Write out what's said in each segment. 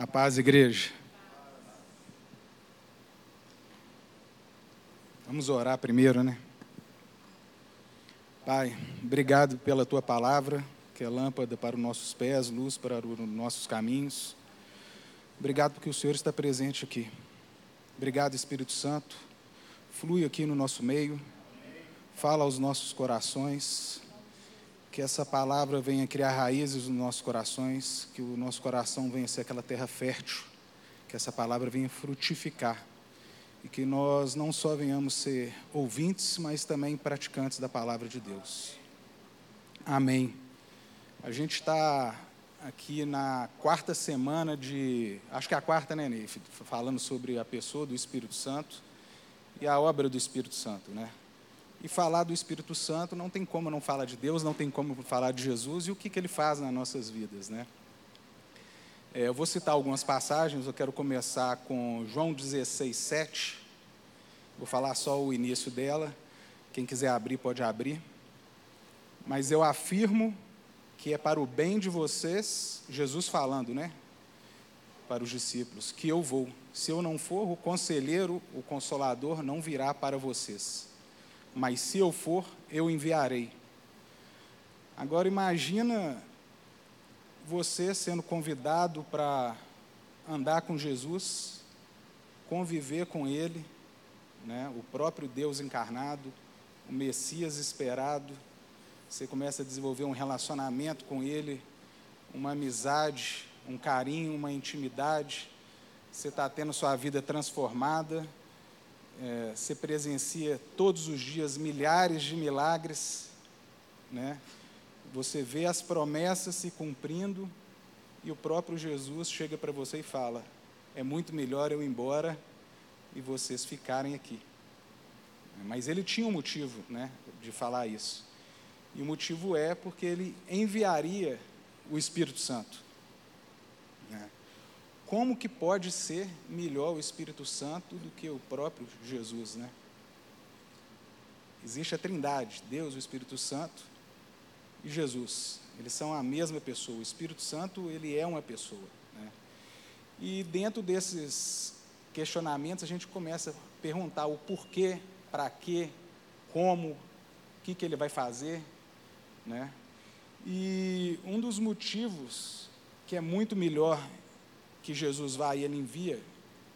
A paz, igreja. Vamos orar primeiro, né? Pai, obrigado pela tua palavra, que é lâmpada para os nossos pés, luz para os nossos caminhos. Obrigado porque o Senhor está presente aqui. Obrigado, Espírito Santo. Flui aqui no nosso meio. Fala aos nossos corações. Que essa palavra venha criar raízes nos nossos corações, que o nosso coração venha ser aquela terra fértil, que essa palavra venha frutificar e que nós não só venhamos ser ouvintes, mas também praticantes da palavra de Deus. Amém. A gente está aqui na quarta semana de, acho que é a quarta, né, Ney? Falando sobre a pessoa do Espírito Santo e a obra do Espírito Santo, né? E falar do Espírito Santo não tem como não falar de Deus, não tem como falar de Jesus e o que, que ele faz nas nossas vidas, né? É, eu vou citar algumas passagens, eu quero começar com João 16, 7. Vou falar só o início dela. Quem quiser abrir, pode abrir. Mas eu afirmo que é para o bem de vocês, Jesus falando, né? Para os discípulos, que eu vou. Se eu não for, o conselheiro, o consolador, não virá para vocês. Mas se eu for, eu enviarei. Agora imagina você sendo convidado para andar com Jesus, conviver com Ele, né, o próprio Deus encarnado, o Messias esperado, você começa a desenvolver um relacionamento com Ele, uma amizade, um carinho, uma intimidade, você está tendo sua vida transformada, é, você presencia todos os dias milhares de milagres, né? Você vê as promessas se cumprindo e o próprio Jesus chega para você e fala: é muito melhor eu ir embora e vocês ficarem aqui. Mas ele tinha um motivo, né, de falar isso. E o motivo é porque ele enviaria o Espírito Santo. Como que pode ser melhor o Espírito Santo do que o próprio Jesus, né? Existe a Trindade, Deus, o Espírito Santo, e Jesus. Eles são a mesma pessoa. O Espírito Santo, ele é uma pessoa. Né? E dentro desses questionamentos, a gente começa a perguntar o porquê, para quê, como, o que, que ele vai fazer. Né? E um dos motivos que é muito melhor que Jesus vá e ele envia,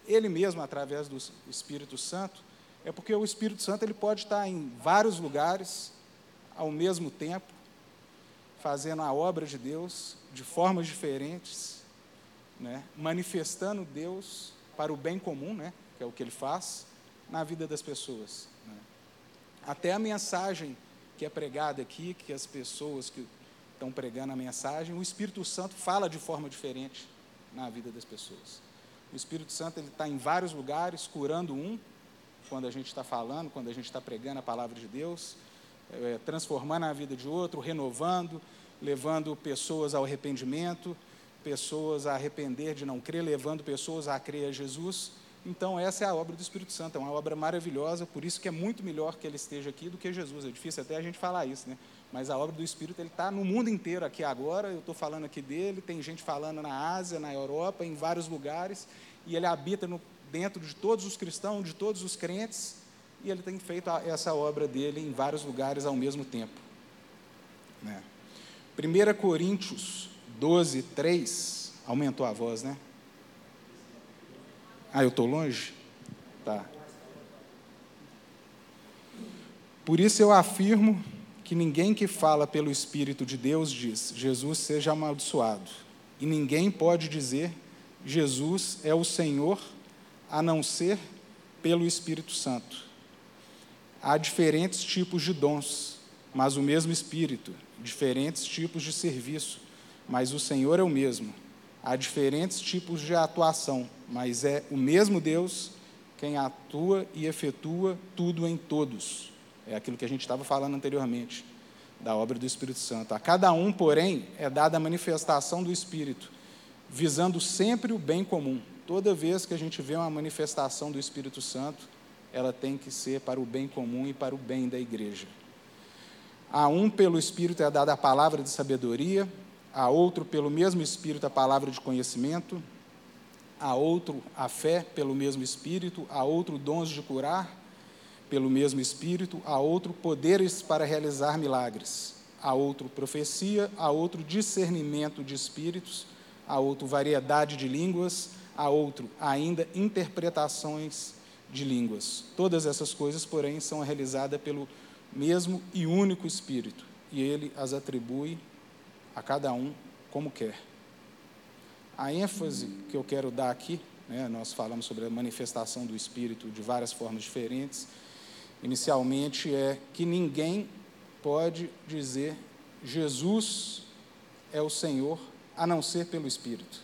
ele mesmo através do Espírito Santo, é porque o Espírito Santo ele pode estar em vários lugares ao mesmo tempo fazendo a obra de Deus de formas diferentes, né, manifestando Deus para o bem comum, né, que é o que ele faz, na vida das pessoas. Né. Até a mensagem que é pregada aqui, que as pessoas que estão pregando a mensagem, o Espírito Santo fala de forma diferente na vida das pessoas. O Espírito Santo ele está em vários lugares, curando um, quando a gente está falando, quando a gente está pregando a palavra de Deus, é, transformando a vida de outro, renovando, levando pessoas ao arrependimento, pessoas a arrepender de não crer, levando pessoas a crer a Jesus. Então, essa é a obra do Espírito Santo, é uma obra maravilhosa, por isso que é muito melhor que ele esteja aqui do que Jesus. É difícil até a gente falar isso, né? Mas a obra do Espírito ele está no mundo inteiro aqui agora. Eu estou falando aqui dele, tem gente falando na Ásia, na Europa, em vários lugares, e ele habita no, dentro de todos os cristãos, de todos os crentes, e ele tem feito essa obra dele em vários lugares ao mesmo tempo. Né? 1 Coríntios 12, 3. Aumentou a voz, né? Ah, eu estou longe? Tá. Por isso eu afirmo que ninguém que fala pelo Espírito de Deus diz, Jesus seja amaldiçoado. E ninguém pode dizer, Jesus é o Senhor, a não ser pelo Espírito Santo. Há diferentes tipos de dons, mas o mesmo Espírito diferentes tipos de serviço, mas o Senhor é o mesmo. Há diferentes tipos de atuação, mas é o mesmo Deus quem atua e efetua tudo em todos. É aquilo que a gente estava falando anteriormente, da obra do Espírito Santo. A cada um, porém, é dada a manifestação do Espírito, visando sempre o bem comum. Toda vez que a gente vê uma manifestação do Espírito Santo, ela tem que ser para o bem comum e para o bem da igreja. A um, pelo Espírito, é dada a palavra de sabedoria, a outro, pelo mesmo Espírito, a palavra de conhecimento, a outro a fé pelo mesmo Espírito, a outro dons de curar pelo mesmo Espírito, a outro poderes para realizar milagres, a outro profecia, a outro discernimento de espíritos, a outro variedade de línguas, a outro ainda interpretações de línguas. Todas essas coisas, porém, são realizadas pelo mesmo e único Espírito, e ele as atribui a cada um como quer. A ênfase que eu quero dar aqui, né, nós falamos sobre a manifestação do Espírito de várias formas diferentes, inicialmente é que ninguém pode dizer Jesus é o Senhor a não ser pelo Espírito.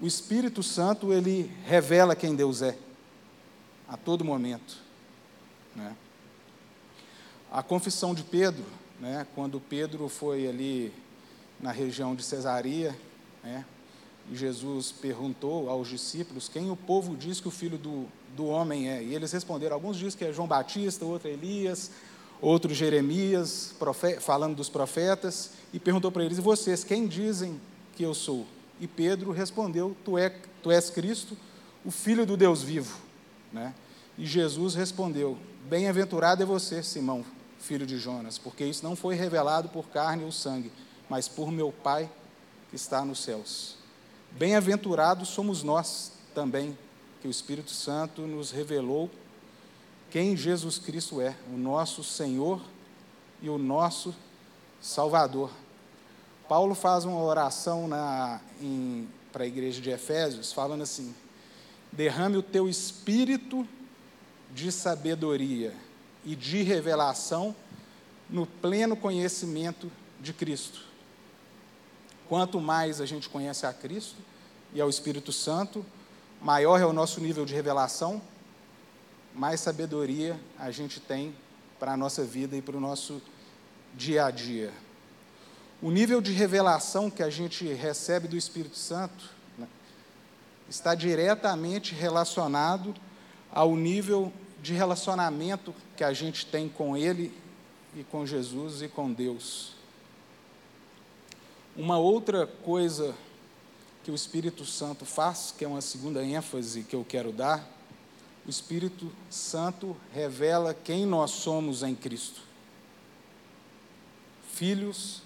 O Espírito Santo, ele revela quem Deus é, a todo momento. Né? A confissão de Pedro, né, quando Pedro foi ali na região de Cesaria, né, e Jesus perguntou aos discípulos quem o povo diz que o filho do, do homem é. E eles responderam: alguns dizem que é João Batista, outro é Elias, outro Jeremias, falando dos profetas. E perguntou para eles: e vocês, quem dizem que eu sou? E Pedro respondeu: Tu, é, tu és Cristo, o Filho do Deus vivo. Né? E Jesus respondeu: Bem-aventurado é você, Simão, filho de Jonas, porque isso não foi revelado por carne ou sangue, mas por meu Pai que está nos céus. Bem-aventurados somos nós também, que o Espírito Santo nos revelou quem Jesus Cristo é, o nosso Senhor e o nosso Salvador. Paulo faz uma oração para a igreja de Efésios, falando assim: derrame o teu espírito de sabedoria e de revelação no pleno conhecimento de Cristo. Quanto mais a gente conhece a Cristo e ao Espírito Santo, maior é o nosso nível de revelação, mais sabedoria a gente tem para a nossa vida e para o nosso dia a dia. O nível de revelação que a gente recebe do Espírito Santo né, está diretamente relacionado ao nível de relacionamento que a gente tem com Ele e com Jesus e com Deus. Uma outra coisa que o Espírito Santo faz, que é uma segunda ênfase que eu quero dar, o Espírito Santo revela quem nós somos em Cristo. Filhos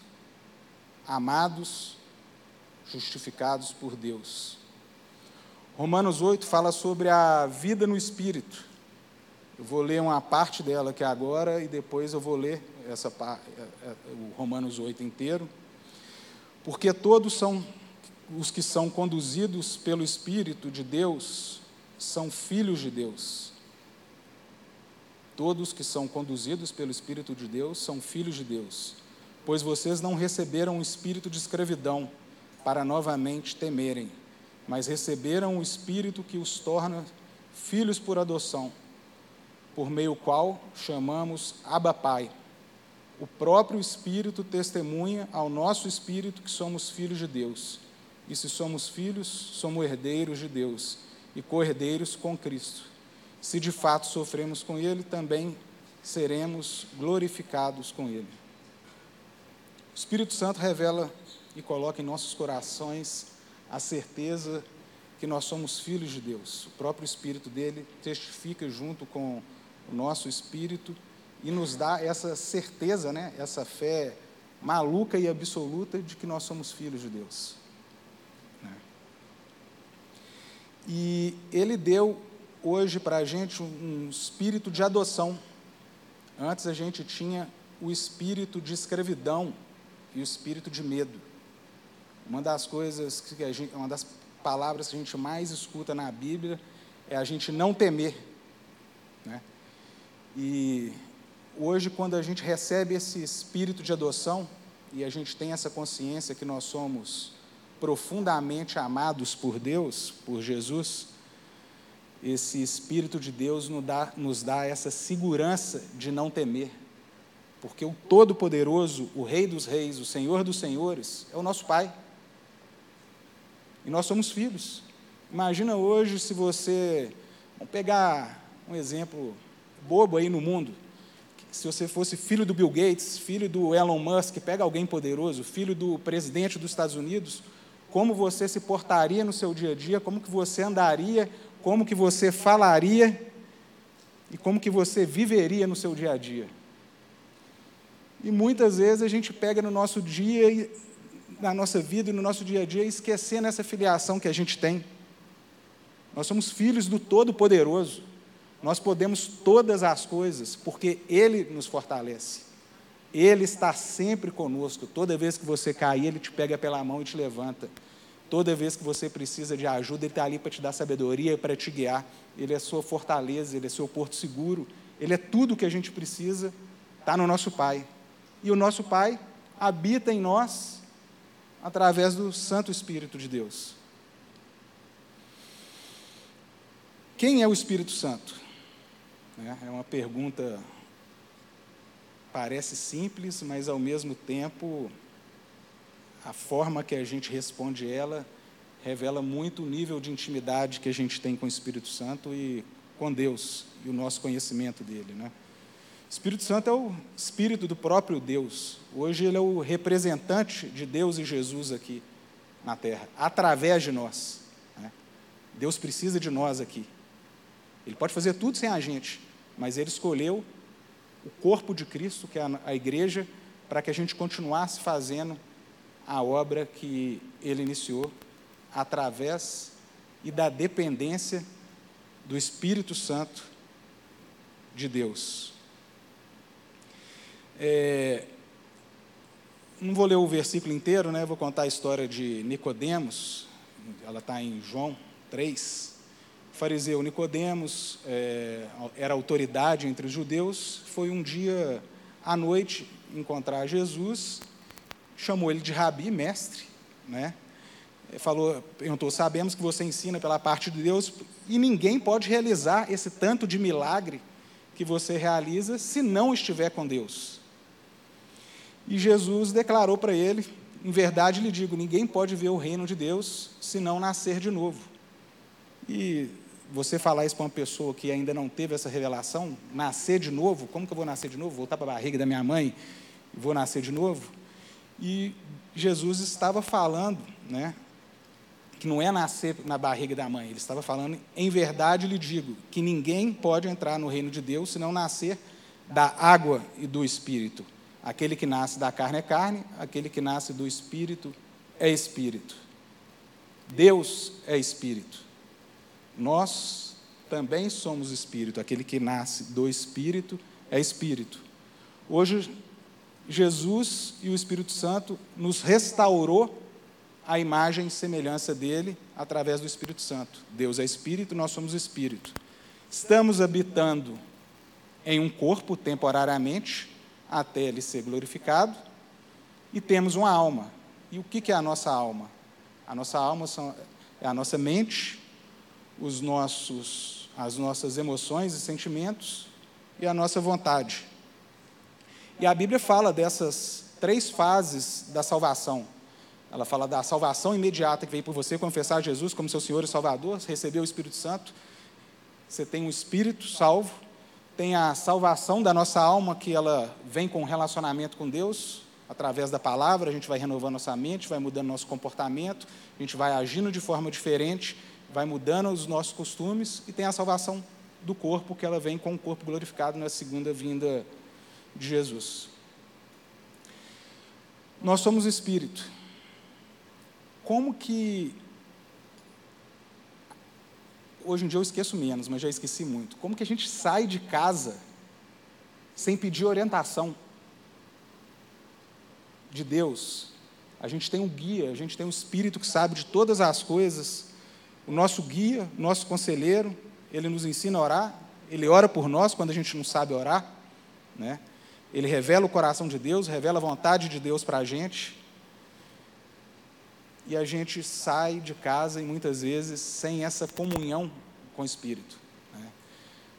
amados, justificados por Deus. Romanos 8 fala sobre a vida no Espírito. Eu vou ler uma parte dela aqui agora e depois eu vou ler essa, é, é, o Romanos 8 inteiro. Porque todos são os que são conduzidos pelo Espírito de Deus são filhos de Deus. Todos que são conduzidos pelo Espírito de Deus são filhos de Deus. Pois vocês não receberam o espírito de escravidão para novamente temerem, mas receberam o espírito que os torna filhos por adoção, por meio qual chamamos Abba Pai. O próprio Espírito testemunha ao nosso espírito que somos filhos de Deus. E se somos filhos, somos herdeiros de Deus e co-herdeiros com Cristo. Se de fato sofremos com Ele, também seremos glorificados com Ele. O Espírito Santo revela e coloca em nossos corações a certeza que nós somos filhos de Deus. O próprio Espírito dele testifica junto com o nosso espírito e nos dá essa certeza, né, essa fé maluca e absoluta de que nós somos filhos de Deus. E ele deu hoje para a gente um espírito de adoção. Antes a gente tinha o espírito de escravidão e o espírito de medo. Uma das coisas que a gente, uma das palavras que a gente mais escuta na Bíblia é a gente não temer, né? E hoje quando a gente recebe esse espírito de adoção e a gente tem essa consciência que nós somos profundamente amados por Deus, por Jesus, esse Espírito de Deus nos dá, nos dá essa segurança de não temer, porque o Todo-Poderoso, o Rei dos Reis, o Senhor dos Senhores, é o nosso Pai. E nós somos filhos. Imagina hoje se você. Vamos pegar um exemplo bobo aí no mundo. Se você fosse filho do Bill Gates, filho do Elon Musk, pega alguém poderoso, filho do presidente dos Estados Unidos, como você se portaria no seu dia a dia, como que você andaria, como que você falaria e como que você viveria no seu dia a dia. E muitas vezes a gente pega no nosso dia, na nossa vida e no nosso dia a dia, esquecendo essa filiação que a gente tem. Nós somos filhos do Todo-Poderoso. Nós podemos todas as coisas porque Ele nos fortalece. Ele está sempre conosco. Toda vez que você cair, Ele te pega pela mão e te levanta. Toda vez que você precisa de ajuda, Ele está ali para te dar sabedoria, para te guiar. Ele é sua fortaleza, Ele é seu porto seguro. Ele é tudo o que a gente precisa, está no nosso Pai. E o nosso Pai habita em nós através do Santo Espírito de Deus. Quem é o Espírito Santo? É uma pergunta parece simples, mas ao mesmo tempo a forma que a gente responde ela revela muito o nível de intimidade que a gente tem com o Espírito Santo e com Deus e o nosso conhecimento dele, né? O Espírito Santo é o Espírito do próprio Deus. Hoje ele é o representante de Deus e Jesus aqui na Terra, através de nós. Né? Deus precisa de nós aqui. Ele pode fazer tudo sem a gente, mas ele escolheu o corpo de Cristo, que é a igreja, para que a gente continuasse fazendo a obra que ele iniciou através e da dependência do Espírito Santo de Deus. É, não vou ler o versículo inteiro, né? vou contar a história de Nicodemos, ela está em João 3. Fariseu Nicodemos é, era autoridade entre os judeus, foi um dia à noite encontrar Jesus, chamou ele de rabi, mestre, né? falou, perguntou: Sabemos que você ensina pela parte de Deus e ninguém pode realizar esse tanto de milagre que você realiza se não estiver com Deus. E Jesus declarou para ele: Em verdade lhe digo, ninguém pode ver o reino de Deus se não nascer de novo. E você falar isso para uma pessoa que ainda não teve essa revelação, nascer de novo, como que eu vou nascer de novo? Voltar para a barriga da minha mãe e vou nascer de novo? E Jesus estava falando, né, que não é nascer na barriga da mãe, ele estava falando, em verdade lhe digo, que ninguém pode entrar no reino de Deus se não nascer da água e do Espírito. Aquele que nasce da carne é carne, aquele que nasce do espírito é espírito. Deus é espírito. Nós também somos espírito. Aquele que nasce do espírito é espírito. Hoje, Jesus e o Espírito Santo nos restaurou a imagem e semelhança dele através do Espírito Santo. Deus é espírito, nós somos espírito. Estamos habitando em um corpo temporariamente, até ele ser glorificado, e temos uma alma. E o que é a nossa alma? A nossa alma é a nossa mente, os nossos, as nossas emoções e sentimentos e a nossa vontade. E a Bíblia fala dessas três fases da salvação. Ela fala da salvação imediata que veio por você confessar Jesus como seu Senhor e Salvador, receber o Espírito Santo. Você tem um Espírito salvo, tem a salvação da nossa alma, que ela vem com relacionamento com Deus, através da palavra, a gente vai renovando nossa mente, vai mudando nosso comportamento, a gente vai agindo de forma diferente, vai mudando os nossos costumes, e tem a salvação do corpo, que ela vem com o corpo glorificado na segunda vinda de Jesus. Nós somos espírito. Como que hoje em dia eu esqueço menos, mas já esqueci muito. Como que a gente sai de casa sem pedir orientação de Deus? A gente tem um guia, a gente tem um espírito que sabe de todas as coisas. O nosso guia, nosso conselheiro, ele nos ensina a orar, ele ora por nós quando a gente não sabe orar, né? Ele revela o coração de Deus, revela a vontade de Deus para a gente. E a gente sai de casa e muitas vezes sem essa comunhão com o Espírito. Né?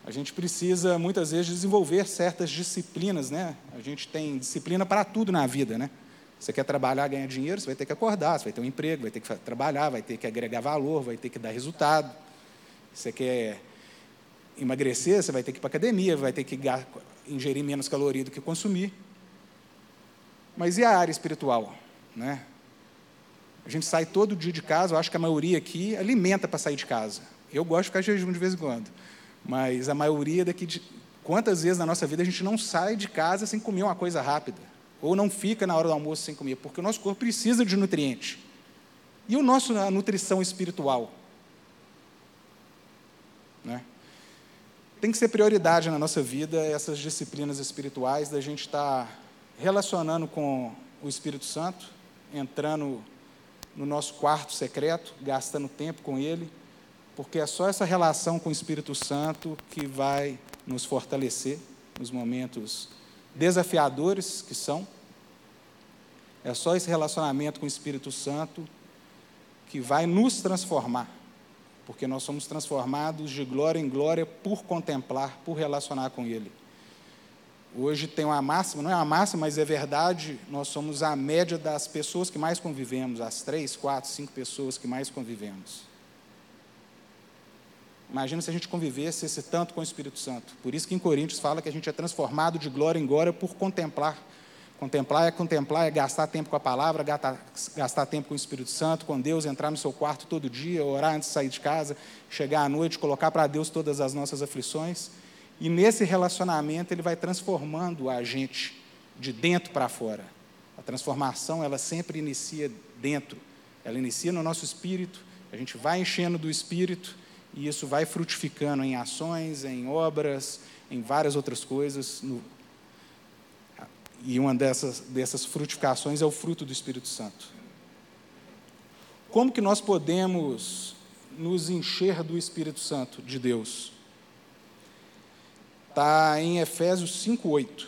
A gente precisa muitas vezes desenvolver certas disciplinas, né? A gente tem disciplina para tudo na vida, né? Você quer trabalhar, ganhar dinheiro, você vai ter que acordar, você vai ter um emprego, vai ter que trabalhar, vai ter que agregar valor, vai ter que dar resultado. Você quer emagrecer, você vai ter que ir para a academia, vai ter que ingerir menos caloria do que consumir. Mas e a área espiritual? Né? A gente sai todo dia de casa, eu acho que a maioria aqui alimenta para sair de casa. Eu gosto de ficar jejum de vez em quando. Mas a maioria daqui de. Quantas vezes na nossa vida a gente não sai de casa sem comer uma coisa rápida? Ou não fica na hora do almoço sem comer? Porque o nosso corpo precisa de nutriente. E o nosso, a nutrição espiritual? Né? Tem que ser prioridade na nossa vida essas disciplinas espirituais, da gente estar tá relacionando com o Espírito Santo, entrando no nosso quarto secreto, gastando tempo com Ele, porque é só essa relação com o Espírito Santo que vai nos fortalecer nos momentos desafiadores que são. É só esse relacionamento com o Espírito Santo que vai nos transformar porque nós somos transformados de glória em glória por contemplar, por relacionar com Ele. Hoje tem uma máxima, não é uma máxima, mas é verdade, nós somos a média das pessoas que mais convivemos, as três, quatro, cinco pessoas que mais convivemos. Imagina se a gente convivesse esse tanto com o Espírito Santo. Por isso que em Coríntios fala que a gente é transformado de glória em glória por contemplar Contemplar é contemplar, é gastar tempo com a palavra, gastar, tempo com o Espírito Santo, com Deus, entrar no seu quarto todo dia, orar antes de sair de casa, chegar à noite, colocar para Deus todas as nossas aflições. E nesse relacionamento ele vai transformando a gente de dentro para fora. A transformação, ela sempre inicia dentro. Ela inicia no nosso espírito, a gente vai enchendo do espírito e isso vai frutificando em ações, em obras, em várias outras coisas, no, e uma dessas, dessas frutificações é o fruto do Espírito Santo. Como que nós podemos nos encher do Espírito Santo de Deus? Está em Efésios 5,8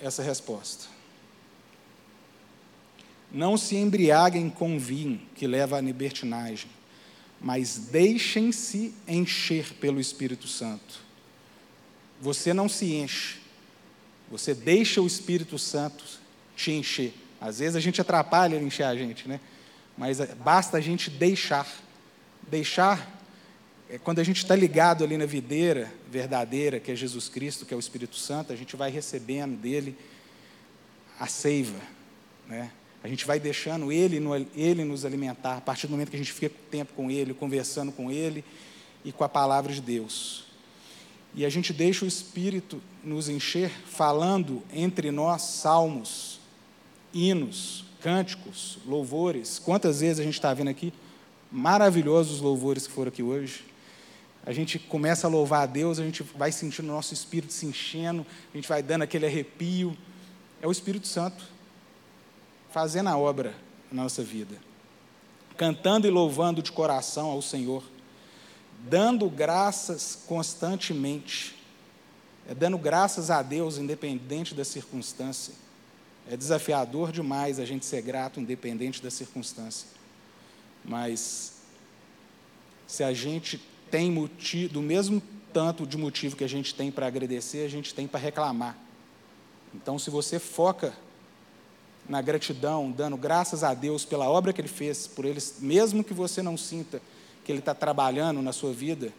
essa resposta. Não se embriaguem com vinho, que leva à libertinagem, mas deixem-se encher pelo Espírito Santo. Você não se enche, você deixa o Espírito Santo te encher. Às vezes a gente atrapalha ele encher a gente, né? Mas é, basta a gente deixar. Deixar é quando a gente está ligado ali na videira verdadeira, que é Jesus Cristo, que é o Espírito Santo, a gente vai recebendo dele a seiva, né? A gente vai deixando ele, ele nos alimentar, a partir do momento que a gente fica tempo com ele, conversando com ele e com a palavra de Deus. E a gente deixa o Espírito nos encher falando entre nós salmos, hinos, cânticos, louvores. Quantas vezes a gente está vendo aqui maravilhosos louvores que foram aqui hoje. A gente começa a louvar a Deus, a gente vai sentindo o nosso espírito se enchendo, a gente vai dando aquele arrepio. É o Espírito Santo fazendo a obra na nossa vida. Cantando e louvando de coração ao Senhor dando graças constantemente, é dando graças a Deus independente da circunstância. É desafiador demais a gente ser grato independente da circunstância. Mas se a gente tem motivo, do mesmo tanto de motivo que a gente tem para agradecer, a gente tem para reclamar. Então, se você foca na gratidão, dando graças a Deus pela obra que Ele fez por eles, mesmo que você não sinta que Ele está trabalhando na sua vida,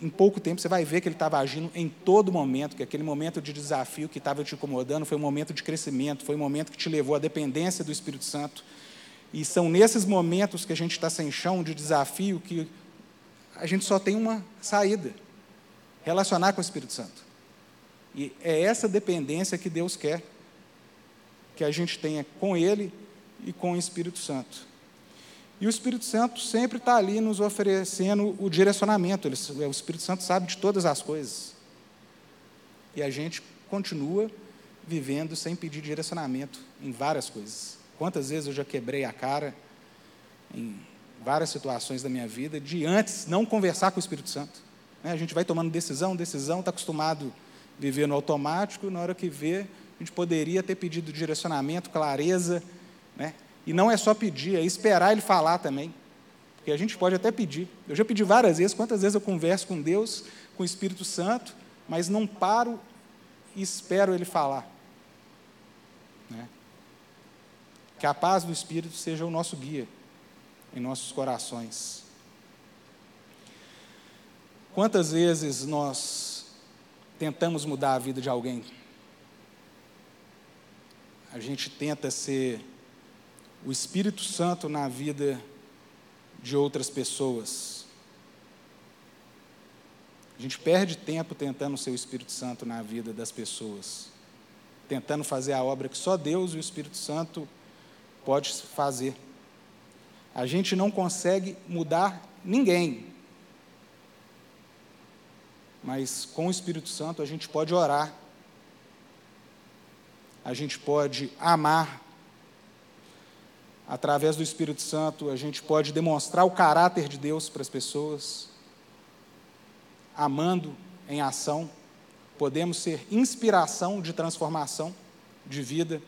em pouco tempo você vai ver que Ele estava agindo em todo momento, que aquele momento de desafio que estava te incomodando foi um momento de crescimento, foi um momento que te levou à dependência do Espírito Santo. E são nesses momentos que a gente está sem chão, de desafio, que a gente só tem uma saída: relacionar com o Espírito Santo. E é essa dependência que Deus quer que a gente tenha com Ele e com o Espírito Santo. E o Espírito Santo sempre está ali nos oferecendo o direcionamento. Ele, o Espírito Santo sabe de todas as coisas. E a gente continua vivendo sem pedir direcionamento em várias coisas. Quantas vezes eu já quebrei a cara em várias situações da minha vida de antes não conversar com o Espírito Santo. Né? A gente vai tomando decisão, decisão, está acostumado a viver no automático, na hora que vê, a gente poderia ter pedido direcionamento, clareza, né? E não é só pedir, é esperar Ele falar também. Porque a gente pode até pedir. Eu já pedi várias vezes, quantas vezes eu converso com Deus, com o Espírito Santo, mas não paro e espero Ele falar. Né? Que a paz do Espírito seja o nosso guia em nossos corações. Quantas vezes nós tentamos mudar a vida de alguém? A gente tenta ser o Espírito Santo na vida de outras pessoas. A gente perde tempo tentando ser o Espírito Santo na vida das pessoas, tentando fazer a obra que só Deus e o Espírito Santo pode fazer. A gente não consegue mudar ninguém, mas com o Espírito Santo a gente pode orar, a gente pode amar, através do Espírito Santo, a gente pode demonstrar o caráter de Deus para as pessoas, amando em ação, podemos ser inspiração de transformação de vida,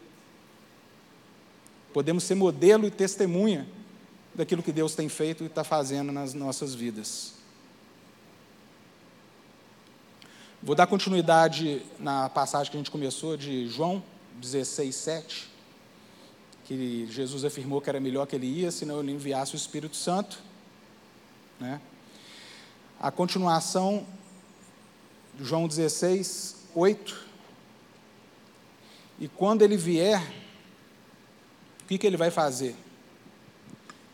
podemos ser modelo e testemunha daquilo que Deus tem feito e está fazendo nas nossas vidas. Vou dar continuidade na passagem que a gente começou, de João 16, 7 que Jesus afirmou que era melhor que ele ia, senão ele enviasse o Espírito Santo. Né? A continuação, João 16, 8. E quando ele vier, o que, que ele vai fazer?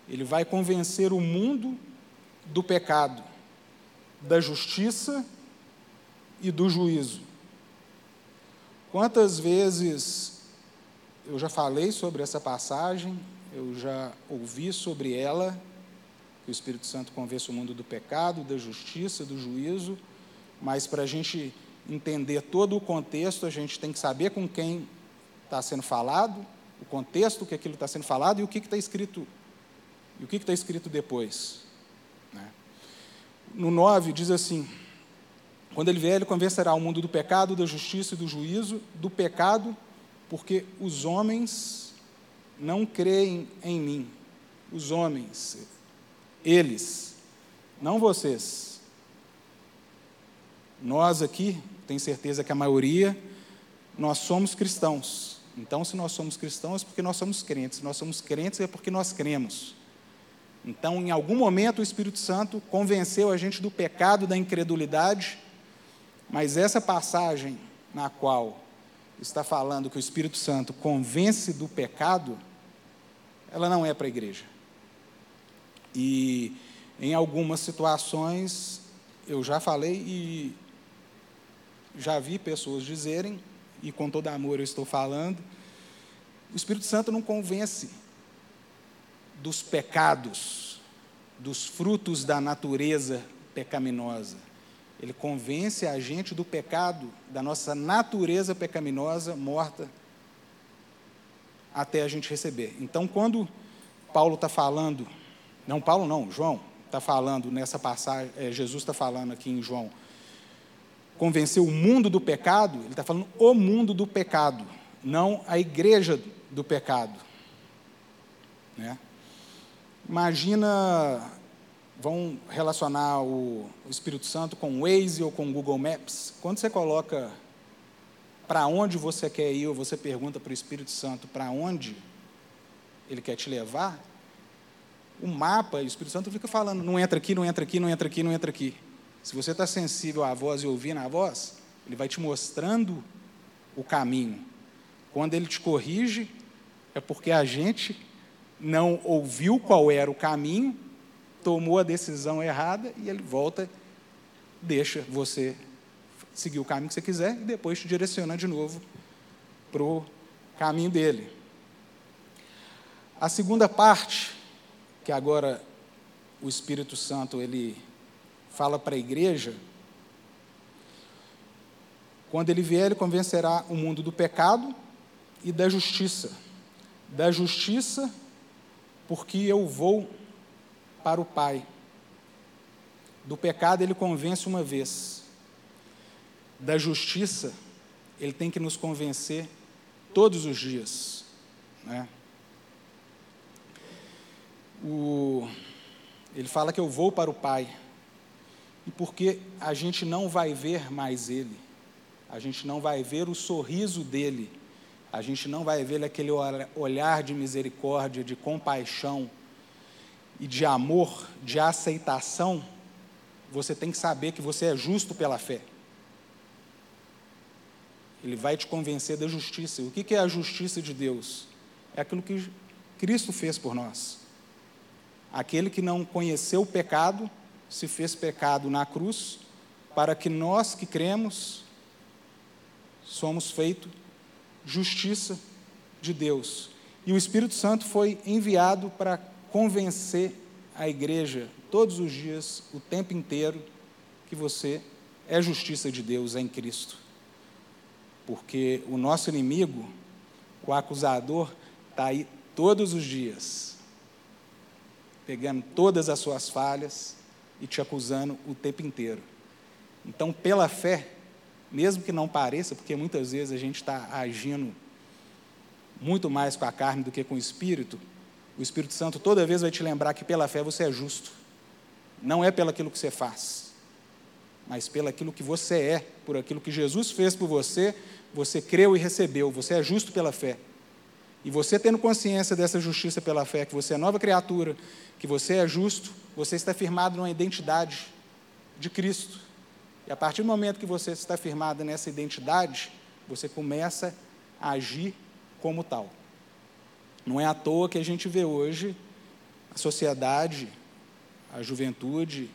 Ele vai convencer o mundo do pecado, da justiça e do juízo. Quantas vezes eu já falei sobre essa passagem, eu já ouvi sobre ela, que o Espírito Santo convence o mundo do pecado, da justiça, do juízo, mas para a gente entender todo o contexto, a gente tem que saber com quem está sendo falado, o contexto que aquilo está sendo falado e o que está escrito, e o que está escrito depois. Né? No 9 diz assim: quando ele vier, ele convencerá o mundo do pecado, da justiça e do juízo, do pecado porque os homens não creem em mim. Os homens, eles, não vocês. Nós aqui, tenho certeza que a maioria, nós somos cristãos. Então, se nós somos cristãos, é porque nós somos crentes. Se nós somos crentes, é porque nós cremos. Então, em algum momento, o Espírito Santo convenceu a gente do pecado, da incredulidade, mas essa passagem na qual está falando que o Espírito Santo convence do pecado, ela não é para a igreja. E em algumas situações, eu já falei e já vi pessoas dizerem, e com todo amor eu estou falando, o Espírito Santo não convence dos pecados, dos frutos da natureza pecaminosa. Ele convence a gente do pecado, da nossa natureza pecaminosa morta, até a gente receber. Então, quando Paulo está falando, não Paulo não, João está falando nessa passagem, é, Jesus está falando aqui em João, convencer o mundo do pecado, ele está falando o mundo do pecado, não a igreja do pecado. Né? Imagina vão relacionar o, Espírito Santo com o Waze ou com o Google Maps. Quando você coloca para onde você quer ir, ou você pergunta para o Espírito Santo para onde ele quer te levar, o mapa, o Espírito Santo fica falando, não entra aqui, não entra aqui, não entra aqui, não entra aqui. Se você está sensível à voz e ouvindo a voz, ele vai te mostrando o caminho. Quando ele te corrige, é porque a gente não ouviu qual era o caminho tomou a decisão errada e ele volta, deixa você seguir o caminho que você quiser e depois te direciona de novo para o caminho dele. A segunda parte, que agora o Espírito Santo ele fala para a igreja, quando ele vier, ele convencerá o mundo do pecado e da justiça. Da justiça, porque eu vou para o Pai. Do pecado ele convence uma vez. Da justiça, ele tem que nos convencer todos os dias. Né? O, ele fala que eu vou para o Pai. E porque a gente não vai ver mais Ele, a gente não vai ver o sorriso dele, a gente não vai ver aquele olhar de misericórdia, de compaixão, e de amor, de aceitação, você tem que saber que você é justo pela fé. Ele vai te convencer da justiça. O que é a justiça de Deus? É aquilo que Cristo fez por nós. Aquele que não conheceu o pecado se fez pecado na cruz, para que nós que cremos somos feito justiça de Deus. E o Espírito Santo foi enviado para convencer a igreja todos os dias, o tempo inteiro, que você é justiça de Deus em Cristo. Porque o nosso inimigo, o acusador, está aí todos os dias, pegando todas as suas falhas e te acusando o tempo inteiro. Então, pela fé, mesmo que não pareça, porque muitas vezes a gente está agindo muito mais com a carne do que com o espírito, o Espírito Santo toda vez vai te lembrar que pela fé você é justo. Não é pelo aquilo que você faz, mas pelo aquilo que você é, por aquilo que Jesus fez por você, você creu e recebeu, você é justo pela fé. E você tendo consciência dessa justiça pela fé, que você é nova criatura, que você é justo, você está firmado numa identidade de Cristo. E a partir do momento que você está firmado nessa identidade, você começa a agir como tal. Não é à toa que a gente vê hoje a sociedade, a juventude,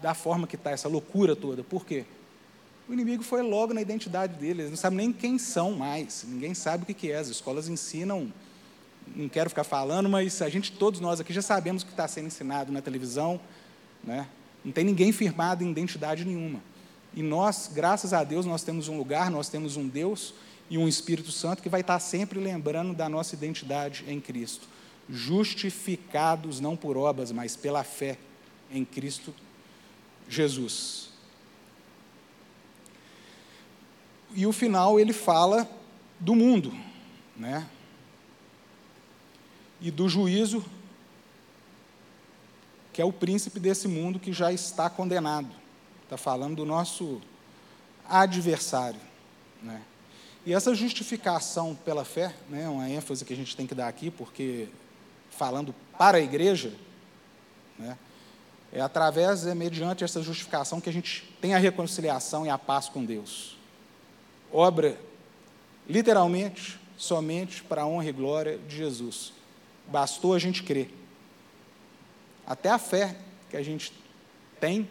da forma que está essa loucura toda. Por quê? O inimigo foi logo na identidade deles, eles não sabem nem quem são mais, ninguém sabe o que é. As escolas ensinam, não quero ficar falando, mas a gente, todos nós aqui já sabemos o que está sendo ensinado na televisão, né? não tem ninguém firmado em identidade nenhuma. E nós, graças a Deus, nós temos um lugar, nós temos um Deus e um Espírito Santo que vai estar sempre lembrando da nossa identidade em Cristo. Justificados não por obras, mas pela fé em Cristo Jesus. e o final ele fala do mundo, né? E do juízo, que é o príncipe desse mundo que já está condenado. Está falando do nosso adversário, né? E essa justificação pela fé, né, uma ênfase que a gente tem que dar aqui, porque falando para a igreja, né, é através, é mediante essa justificação que a gente tem a reconciliação e a paz com Deus obra literalmente somente para a honra e glória de Jesus. Bastou a gente crer. Até a fé que a gente tem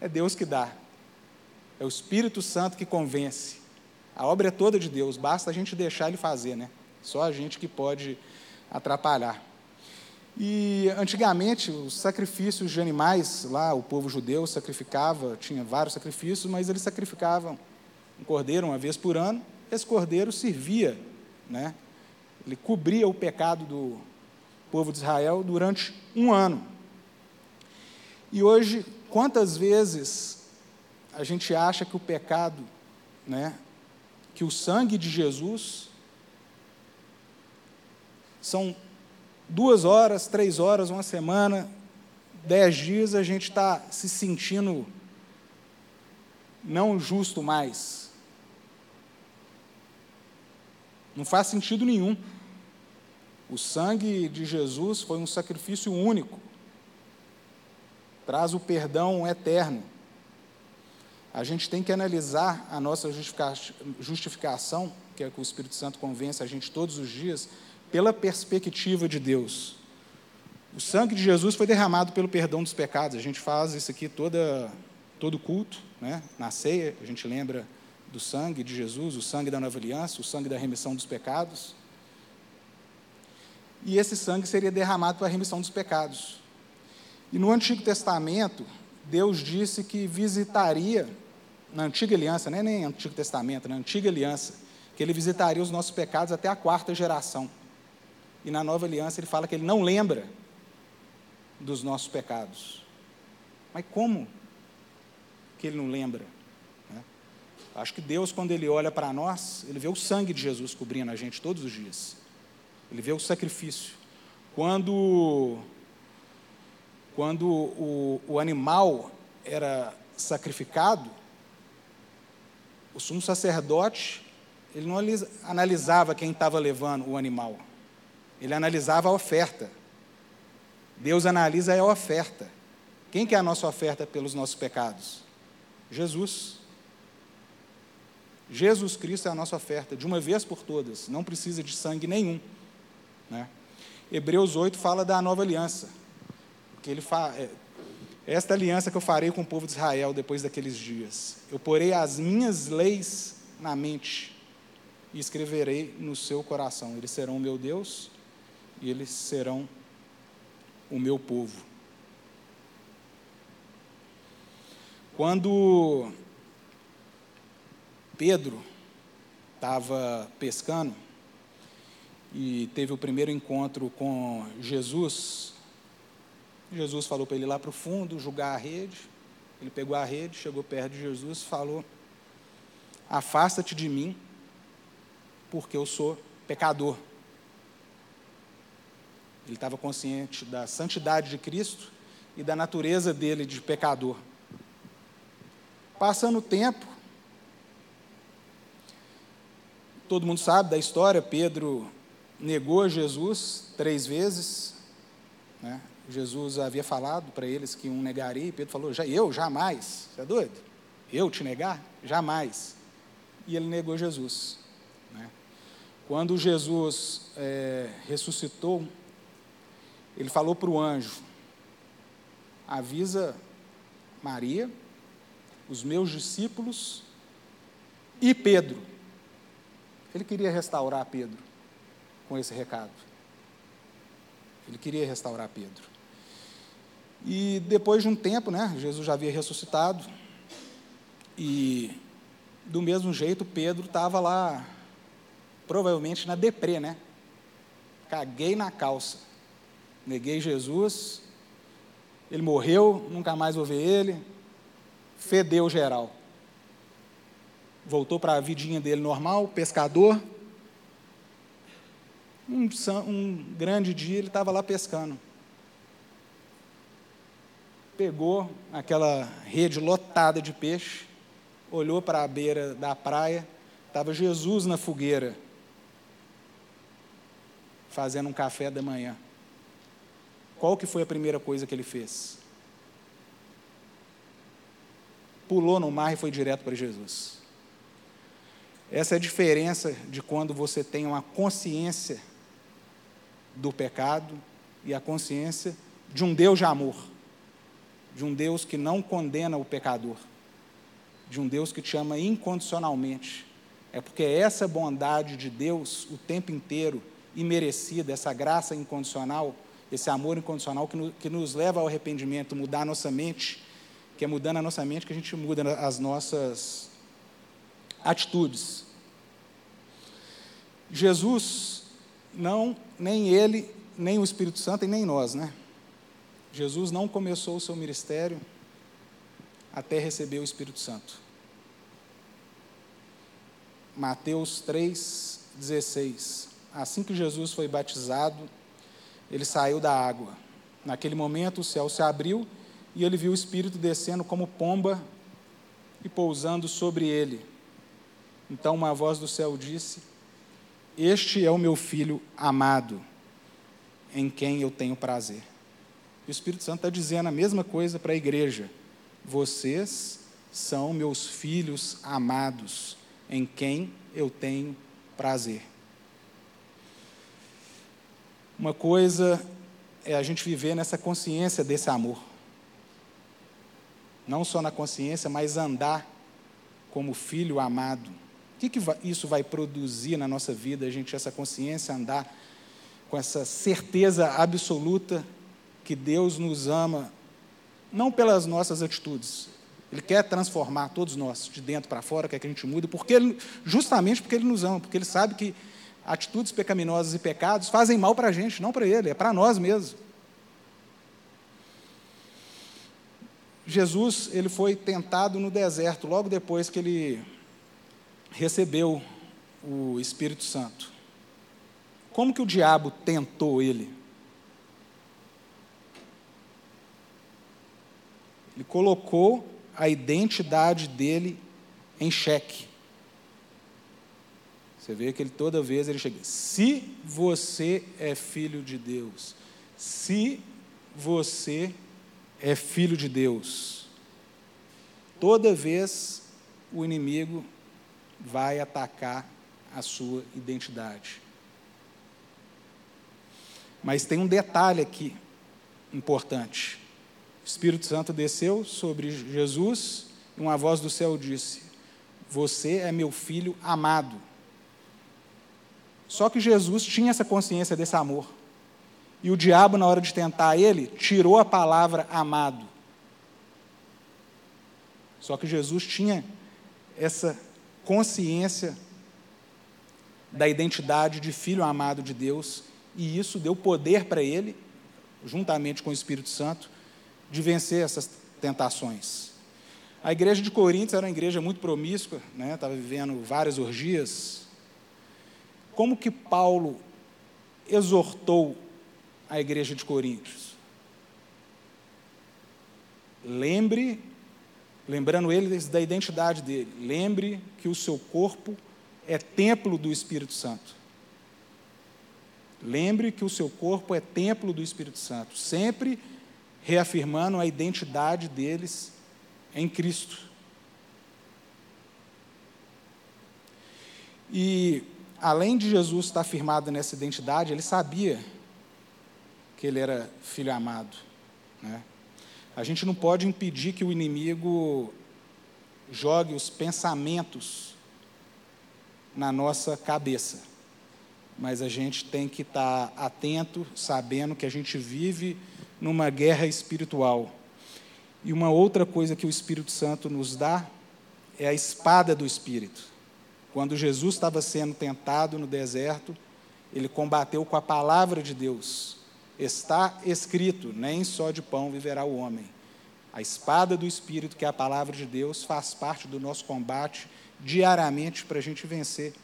é Deus que dá. É o Espírito Santo que convence. A obra é toda de Deus, basta a gente deixar ele fazer, né? Só a gente que pode atrapalhar. E antigamente, os sacrifícios de animais, lá o povo judeu sacrificava, tinha vários sacrifícios, mas eles sacrificavam um cordeiro uma vez por ano, esse cordeiro servia, né? ele cobria o pecado do povo de Israel durante um ano. E hoje, quantas vezes a gente acha que o pecado, né, que o sangue de Jesus são duas horas, três horas, uma semana, dez dias, a gente está se sentindo não justo mais, Não faz sentido nenhum. O sangue de Jesus foi um sacrifício único, traz o perdão eterno. A gente tem que analisar a nossa justificação, que é que o Espírito Santo convence a gente todos os dias, pela perspectiva de Deus. O sangue de Jesus foi derramado pelo perdão dos pecados. A gente faz isso aqui toda, todo culto, né? na ceia, a gente lembra do sangue de Jesus, o sangue da nova aliança, o sangue da remissão dos pecados. E esse sangue seria derramado para a remissão dos pecados. E no Antigo Testamento, Deus disse que visitaria, na Antiga Aliança, não é nem Antigo Testamento, na Antiga Aliança, que ele visitaria os nossos pecados até a quarta geração. E na Nova Aliança ele fala que ele não lembra dos nossos pecados. Mas como que ele não lembra? Acho que Deus, quando Ele olha para nós, Ele vê o sangue de Jesus cobrindo a gente todos os dias. Ele vê o sacrifício. Quando, quando o, o animal era sacrificado, o sumo sacerdote, ele não analisava quem estava levando o animal, ele analisava a oferta. Deus analisa a oferta. Quem que é a nossa oferta pelos nossos pecados? Jesus. Jesus Cristo é a nossa oferta, de uma vez por todas, não precisa de sangue nenhum. Né? Hebreus 8 fala da nova aliança. Que ele fa... É, esta aliança que eu farei com o povo de Israel depois daqueles dias. Eu porei as minhas leis na mente e escreverei no seu coração. Eles serão o meu Deus e eles serão o meu povo. Quando Pedro estava pescando e teve o primeiro encontro com Jesus, Jesus falou para ele ir lá para o fundo, julgar a rede. Ele pegou a rede, chegou perto de Jesus falou: Afasta-te de mim, porque eu sou pecador. Ele estava consciente da santidade de Cristo e da natureza dele de pecador. Passando o tempo, todo mundo sabe da história, Pedro negou Jesus três vezes. Né? Jesus havia falado para eles que um negaria, e Pedro falou: Já eu jamais, você é doido? Eu te negar? Jamais. E ele negou Jesus. Né? Quando Jesus é, ressuscitou, ele falou para o anjo: avisa Maria, os meus discípulos e Pedro. Ele queria restaurar Pedro com esse recado. Ele queria restaurar Pedro. E depois de um tempo, né, Jesus já havia ressuscitado, e do mesmo jeito Pedro estava lá, provavelmente na deprê, né? Caguei na calça. Neguei Jesus, ele morreu, nunca mais vou ver ele, fedeu geral. Voltou para a vidinha dele normal, pescador. Um, um grande dia ele estava lá pescando. Pegou aquela rede lotada de peixe, olhou para a beira da praia, estava Jesus na fogueira, fazendo um café da manhã. Qual que foi a primeira coisa que ele fez? Pulou no mar e foi direto para Jesus. Essa é a diferença de quando você tem uma consciência do pecado e a consciência de um Deus de amor, de um Deus que não condena o pecador, de um Deus que te ama incondicionalmente. É porque essa bondade de Deus o tempo inteiro, imerecida, essa graça incondicional, esse amor incondicional que, no, que nos leva ao arrependimento, mudar a nossa mente, que é mudando a nossa mente que a gente muda as nossas atitudes. Jesus, não, nem ele, nem o Espírito Santo e nem nós, né? Jesus não começou o seu ministério até receber o Espírito Santo. Mateus 3,16. Assim que Jesus foi batizado, ele saiu da água. Naquele momento o céu se abriu e ele viu o Espírito descendo como pomba e pousando sobre ele. Então uma voz do céu disse: Este é o meu filho amado, em quem eu tenho prazer. E o Espírito Santo está dizendo a mesma coisa para a igreja: Vocês são meus filhos amados, em quem eu tenho prazer. Uma coisa é a gente viver nessa consciência desse amor. Não só na consciência, mas andar como filho amado. O que, que isso vai produzir na nossa vida, a gente, essa consciência, andar com essa certeza absoluta que Deus nos ama, não pelas nossas atitudes. Ele quer transformar todos nós, de dentro para fora, quer que a gente mude, porque ele, justamente porque Ele nos ama, porque Ele sabe que atitudes pecaminosas e pecados fazem mal para a gente, não para ele, é para nós mesmos. Jesus, ele foi tentado no deserto logo depois que ele recebeu o Espírito Santo. Como que o diabo tentou ele? Ele colocou a identidade dele em xeque. Você vê que ele toda vez ele chega, se você é filho de Deus, se você é filho de Deus, toda vez o inimigo vai atacar a sua identidade. Mas tem um detalhe aqui importante. O Espírito Santo desceu sobre Jesus e uma voz do céu disse: Você é meu filho amado. Só que Jesus tinha essa consciência desse amor. E o diabo, na hora de tentar ele, tirou a palavra amado. Só que Jesus tinha essa consciência da identidade de filho amado de Deus, e isso deu poder para ele, juntamente com o Espírito Santo, de vencer essas tentações. A igreja de Coríntios era uma igreja muito promíscua, né? estava vivendo várias orgias. Como que Paulo exortou a igreja de Coríntios? Lembre, lembrando eles da identidade dele, lembre que o seu corpo é templo do Espírito Santo. Lembre que o seu corpo é templo do Espírito Santo, sempre reafirmando a identidade deles em Cristo. E, além de Jesus estar firmado nessa identidade, ele sabia que ele era filho amado. Né? A gente não pode impedir que o inimigo jogue os pensamentos na nossa cabeça, mas a gente tem que estar atento, sabendo que a gente vive numa guerra espiritual. E uma outra coisa que o Espírito Santo nos dá é a espada do Espírito. Quando Jesus estava sendo tentado no deserto, ele combateu com a palavra de Deus. Está escrito: nem só de pão viverá o homem. A espada do Espírito, que é a palavra de Deus, faz parte do nosso combate diariamente para a gente vencer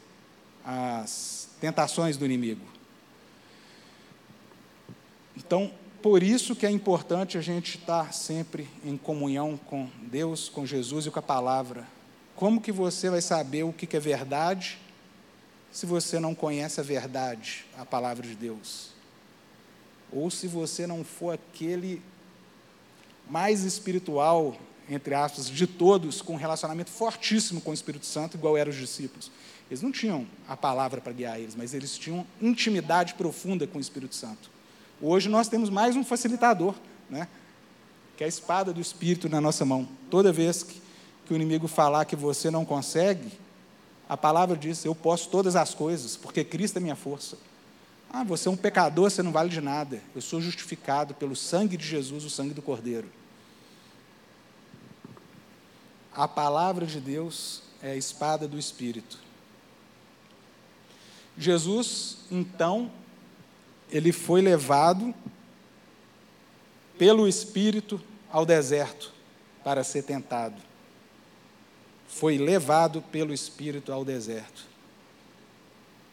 as tentações do inimigo. Então, por isso que é importante a gente estar sempre em comunhão com Deus, com Jesus e com a palavra. Como que você vai saber o que é verdade se você não conhece a verdade, a palavra de Deus? Ou se você não for aquele mais espiritual entre aspas, de todos com um relacionamento fortíssimo com o Espírito Santo, igual eram os discípulos. Eles não tinham a palavra para guiar eles, mas eles tinham intimidade profunda com o Espírito Santo. Hoje nós temos mais um facilitador, né? que é a espada do Espírito na nossa mão. Toda vez que, que o inimigo falar que você não consegue, a palavra diz: Eu posso todas as coisas, porque Cristo é minha força. Ah, você é um pecador, você não vale de nada. Eu sou justificado pelo sangue de Jesus, o sangue do Cordeiro. A palavra de Deus é a espada do Espírito. Jesus, então, ele foi levado pelo Espírito ao deserto para ser tentado. Foi levado pelo Espírito ao deserto.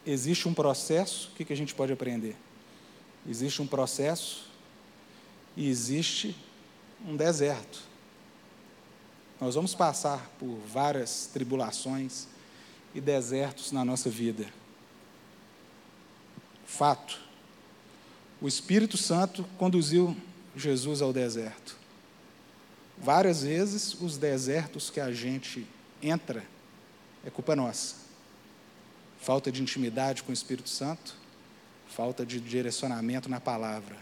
Existe um processo, o que a gente pode aprender? Existe um processo e existe um deserto. Nós vamos passar por várias tribulações e desertos na nossa vida. Fato. O Espírito Santo conduziu Jesus ao deserto. Várias vezes os desertos que a gente entra é culpa nossa. Falta de intimidade com o Espírito Santo, falta de direcionamento na palavra.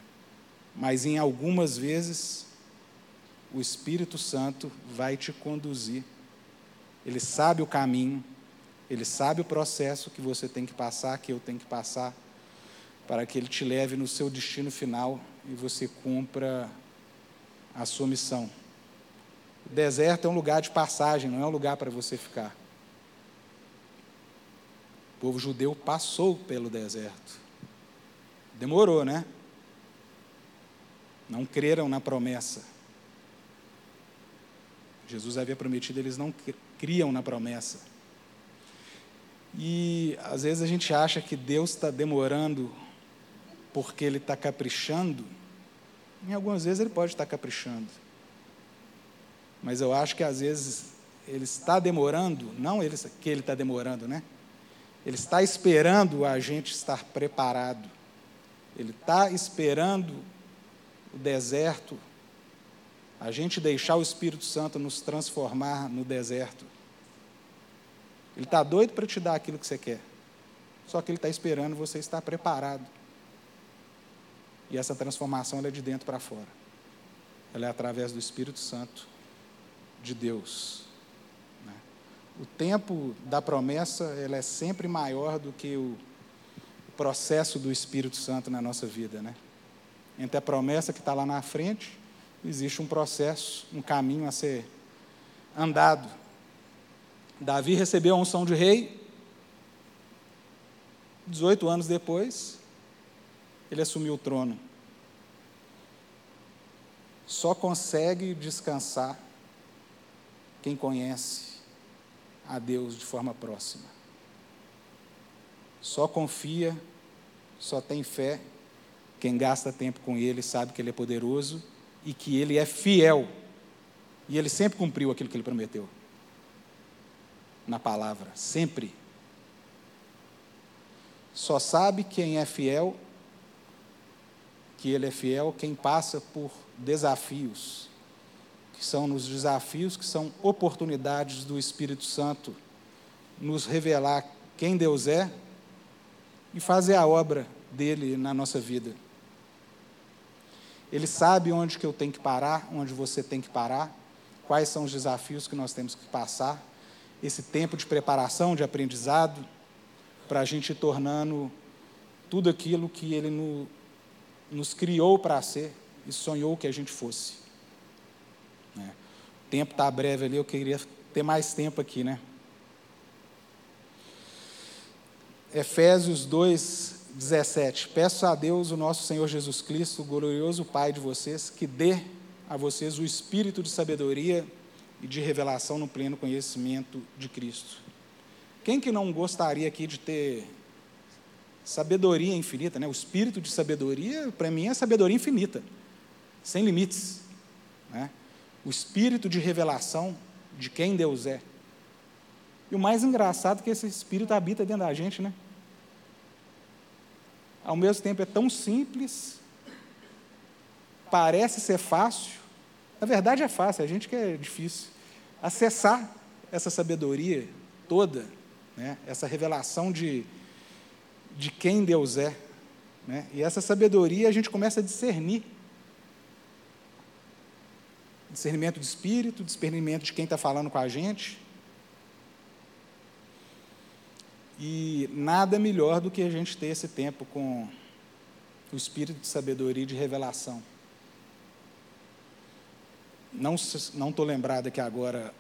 Mas em algumas vezes o Espírito Santo vai te conduzir. Ele sabe o caminho, ele sabe o processo que você tem que passar, que eu tenho que passar, para que ele te leve no seu destino final e você cumpra a sua missão. O deserto é um lugar de passagem, não é um lugar para você ficar. O povo judeu passou pelo deserto. Demorou, né? Não creram na promessa. Jesus havia prometido, eles não criam na promessa. E às vezes a gente acha que Deus está demorando porque Ele está caprichando. Em algumas vezes Ele pode estar caprichando. Mas eu acho que às vezes Ele está demorando, não ele, que Ele está demorando, né? Ele está esperando a gente estar preparado. Ele está esperando o deserto a gente deixar o Espírito Santo nos transformar no deserto. Ele está doido para te dar aquilo que você quer. Só que ele está esperando você estar preparado. E essa transformação é de dentro para fora. Ela é através do Espírito Santo de Deus. Né? O tempo da promessa ela é sempre maior do que o processo do Espírito Santo na nossa vida. Né? Entre a promessa que está lá na frente, existe um processo, um caminho a ser andado. Davi recebeu a unção de rei, 18 anos depois, ele assumiu o trono. Só consegue descansar quem conhece a Deus de forma próxima. Só confia, só tem fé quem gasta tempo com Ele, sabe que Ele é poderoso e que Ele é fiel. E Ele sempre cumpriu aquilo que Ele prometeu. Na palavra, sempre. Só sabe quem é fiel, que Ele é fiel, quem passa por desafios, que são nos desafios, que são oportunidades do Espírito Santo nos revelar quem Deus é e fazer a obra dele na nossa vida. Ele sabe onde que eu tenho que parar, onde você tem que parar, quais são os desafios que nós temos que passar, esse tempo de preparação, de aprendizado, para a gente ir tornando tudo aquilo que Ele no, nos criou para ser e sonhou que a gente fosse. O tempo está breve ali, eu queria ter mais tempo aqui, né? Efésios 2, 17. Peço a Deus, o nosso Senhor Jesus Cristo, o glorioso Pai de vocês, que dê a vocês o espírito de sabedoria e de revelação no pleno conhecimento de Cristo. Quem que não gostaria aqui de ter sabedoria infinita, né? O espírito de sabedoria, para mim, é sabedoria infinita, sem limites, né? O espírito de revelação de quem Deus é. E o mais engraçado é que esse espírito habita dentro da gente, né? ao mesmo tempo é tão simples, parece ser fácil, na verdade é fácil, a gente que é difícil. Acessar essa sabedoria toda, né? essa revelação de, de quem Deus é. Né? E essa sabedoria a gente começa a discernir. Discernimento de espírito, discernimento de quem está falando com a gente. E nada melhor do que a gente ter esse tempo com o espírito de sabedoria e de revelação. Não estou lembrado aqui agora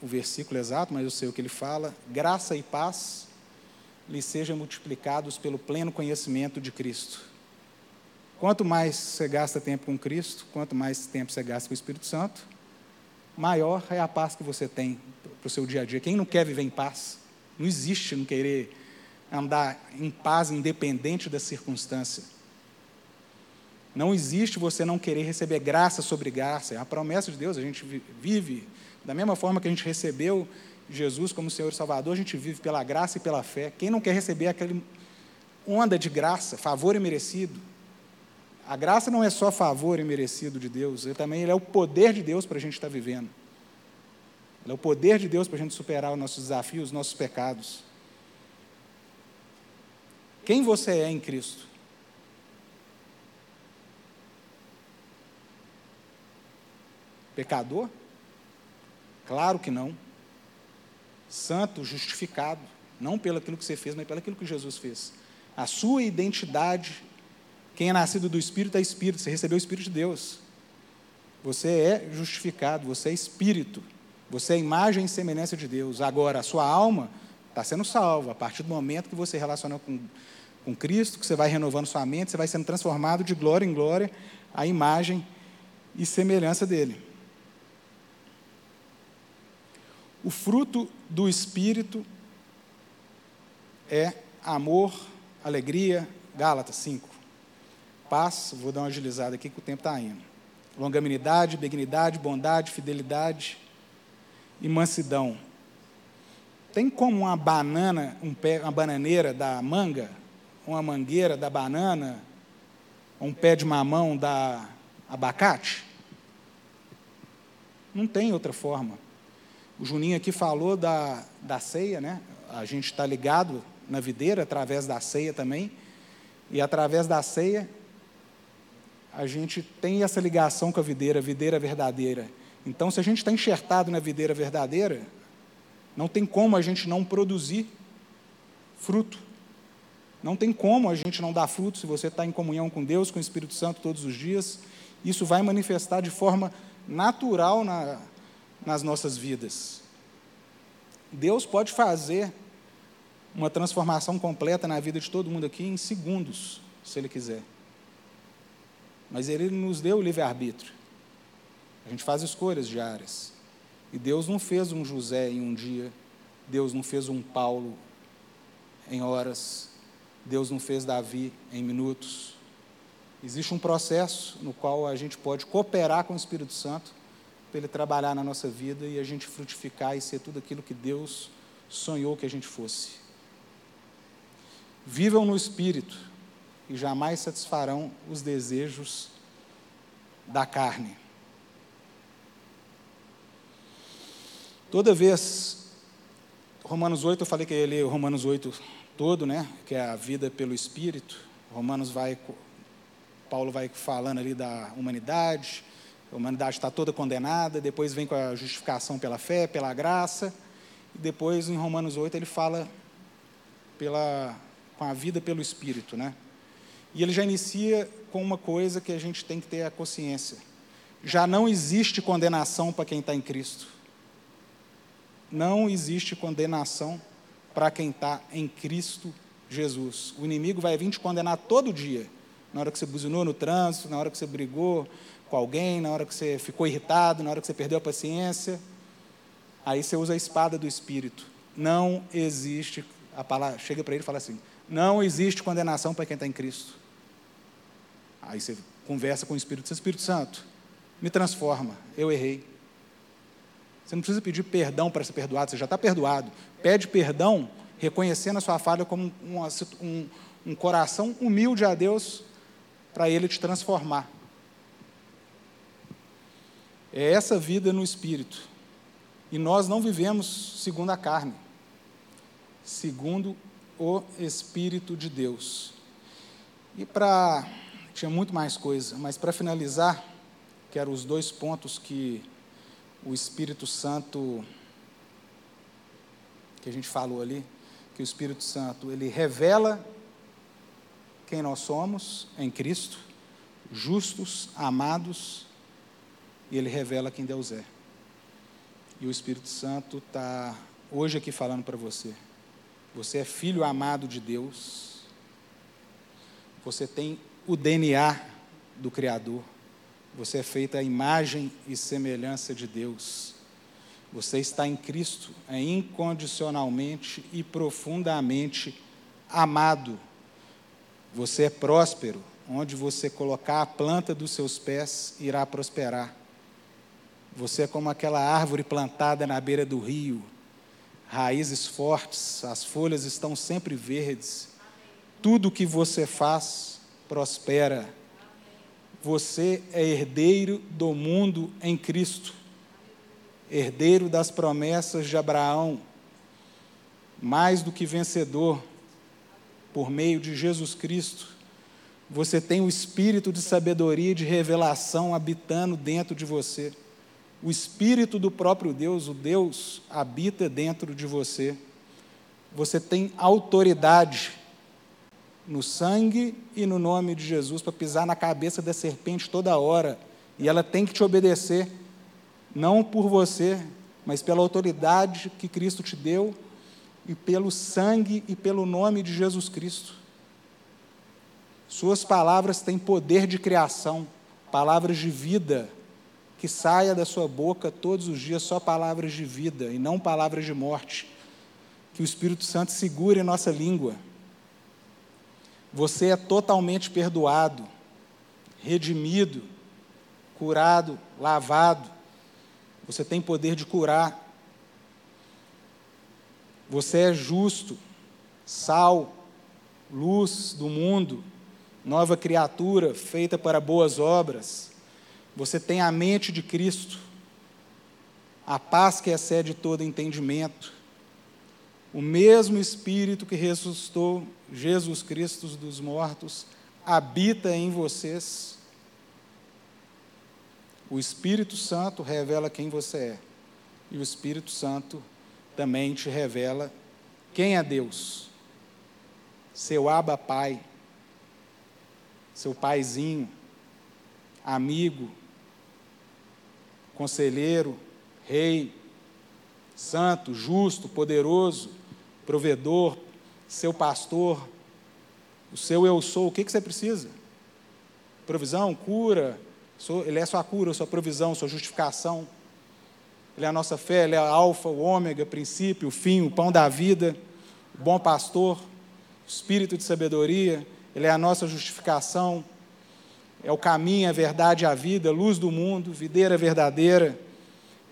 o versículo exato, mas eu sei o que ele fala. Graça e paz lhe sejam multiplicados pelo pleno conhecimento de Cristo. Quanto mais você gasta tempo com Cristo, quanto mais tempo você gasta com o Espírito Santo, maior é a paz que você tem para o seu dia a dia. Quem não quer viver em paz? Não existe não querer andar em paz independente da circunstância. Não existe você não querer receber graça sobre graça. É a promessa de Deus. A gente vive da mesma forma que a gente recebeu Jesus como Senhor e Salvador, a gente vive pela graça e pela fé. Quem não quer receber aquele onda de graça, favor e merecido? A graça não é só favor e merecido de Deus, ele também ele é o poder de Deus para a gente estar vivendo. Ele é o poder de Deus para a gente superar os nossos desafios, os nossos pecados. Quem você é em Cristo? Pecador? Claro que não. Santo, justificado, não pelo aquilo que você fez, mas pelo aquilo que Jesus fez. A sua identidade, quem é nascido do Espírito é Espírito, você recebeu o Espírito de Deus. Você é justificado, você é Espírito. Você é imagem e semelhança de Deus. Agora, a sua alma está sendo salva a partir do momento que você relaciona com, com Cristo, que você vai renovando sua mente, você vai sendo transformado de glória em glória à imagem e semelhança dele. O fruto do Espírito é amor, alegria, Gálatas 5. Paz, vou dar uma agilizada aqui que o tempo está indo. Longanimidade, benignidade, bondade, fidelidade, e mansidão. Tem como uma banana, um pé, uma bananeira da manga, uma mangueira da banana, um pé de mamão da abacate? Não tem outra forma. O Juninho aqui falou da, da ceia, né? A gente está ligado na videira através da ceia também. E através da ceia, a gente tem essa ligação com a videira, a videira verdadeira. Então, se a gente está enxertado na videira verdadeira, não tem como a gente não produzir fruto. Não tem como a gente não dar fruto se você está em comunhão com Deus, com o Espírito Santo todos os dias. Isso vai manifestar de forma natural na, nas nossas vidas. Deus pode fazer uma transformação completa na vida de todo mundo aqui em segundos, se Ele quiser. Mas Ele nos deu o livre-arbítrio. A gente faz escolhas diárias. E Deus não fez um José em um dia, Deus não fez um Paulo em horas, Deus não fez Davi em minutos. Existe um processo no qual a gente pode cooperar com o Espírito Santo para ele trabalhar na nossa vida e a gente frutificar e ser tudo aquilo que Deus sonhou que a gente fosse. Vivam no Espírito e jamais satisfarão os desejos da carne. Toda vez, Romanos 8, eu falei que ia ler Romanos 8 todo, né? Que é a vida pelo Espírito. Romanos vai, Paulo vai falando ali da humanidade, a humanidade está toda condenada, depois vem com a justificação pela fé, pela graça, e depois em Romanos 8 ele fala pela, com a vida pelo Espírito, né? E ele já inicia com uma coisa que a gente tem que ter a consciência. Já não existe condenação para quem está em Cristo. Não existe condenação para quem está em Cristo Jesus. O inimigo vai vir te condenar todo dia. Na hora que você buzinou no trânsito, na hora que você brigou, com alguém, na hora que você ficou irritado, na hora que você perdeu a paciência. Aí você usa a espada do Espírito. Não existe, a palavra chega para ele e fala assim: não existe condenação para quem está em Cristo. Aí você conversa com o Espírito Santo: Espírito Santo, me transforma, eu errei. Você não precisa pedir perdão para ser perdoado, você já está perdoado. Pede perdão, reconhecendo a sua falha como um, um, um coração humilde a Deus, para Ele te transformar. É essa vida no espírito. E nós não vivemos segundo a carne, segundo o Espírito de Deus. E para. Tinha muito mais coisa, mas para finalizar, que eram os dois pontos que o Espírito Santo, que a gente falou ali, que o Espírito Santo, ele revela quem nós somos em Cristo, justos, amados e ele revela quem Deus é. E o Espírito Santo está hoje aqui falando para você. Você é filho amado de Deus. Você tem o DNA do Criador. Você é feito à imagem e semelhança de Deus. Você está em Cristo, é incondicionalmente e profundamente amado. Você é próspero, onde você colocar a planta dos seus pés irá prosperar. Você é como aquela árvore plantada na beira do rio, raízes fortes, as folhas estão sempre verdes. Tudo que você faz prospera. Você é herdeiro do mundo em Cristo, herdeiro das promessas de Abraão, mais do que vencedor por meio de Jesus Cristo. Você tem o espírito de sabedoria e de revelação habitando dentro de você. O Espírito do próprio Deus, o Deus, habita dentro de você. Você tem autoridade no sangue e no nome de Jesus para pisar na cabeça da serpente toda hora. E ela tem que te obedecer, não por você, mas pela autoridade que Cristo te deu e pelo sangue e pelo nome de Jesus Cristo. Suas palavras têm poder de criação, palavras de vida que saia da sua boca todos os dias só palavras de vida e não palavras de morte. Que o Espírito Santo segure nossa língua. Você é totalmente perdoado, redimido, curado, lavado. Você tem poder de curar. Você é justo, sal, luz do mundo, nova criatura feita para boas obras. Você tem a mente de Cristo, a paz que excede todo entendimento, o mesmo Espírito que ressuscitou Jesus Cristo dos mortos habita em vocês. O Espírito Santo revela quem você é. E o Espírito Santo também te revela quem é Deus. Seu Aba Pai, seu paizinho, amigo, conselheiro, rei, santo, justo, poderoso, provedor, seu pastor, o seu eu sou. O que, que você precisa? Provisão, cura. Ele é sua cura, sua provisão, sua justificação. Ele é a nossa fé, Ele é a alfa, o ômega, o princípio, o fim, o pão da vida, o bom pastor, o espírito de sabedoria, Ele é a nossa justificação, é o caminho, a verdade a vida, luz do mundo, videira verdadeira.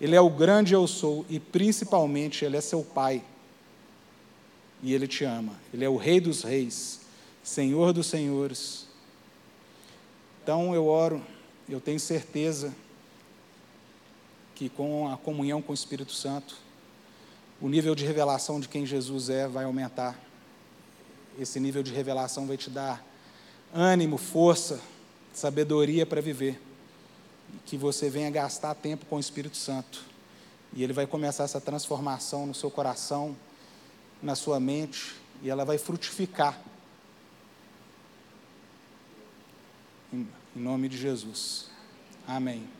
Ele é o grande eu sou e principalmente Ele é seu Pai. E Ele te ama. Ele é o Rei dos Reis, Senhor dos Senhores. Então eu oro, eu tenho certeza que com a comunhão com o Espírito Santo, o nível de revelação de quem Jesus é vai aumentar. Esse nível de revelação vai te dar ânimo, força, sabedoria para viver. Que você venha gastar tempo com o Espírito Santo. E ele vai começar essa transformação no seu coração, na sua mente, e ela vai frutificar. Em nome de Jesus. Amém.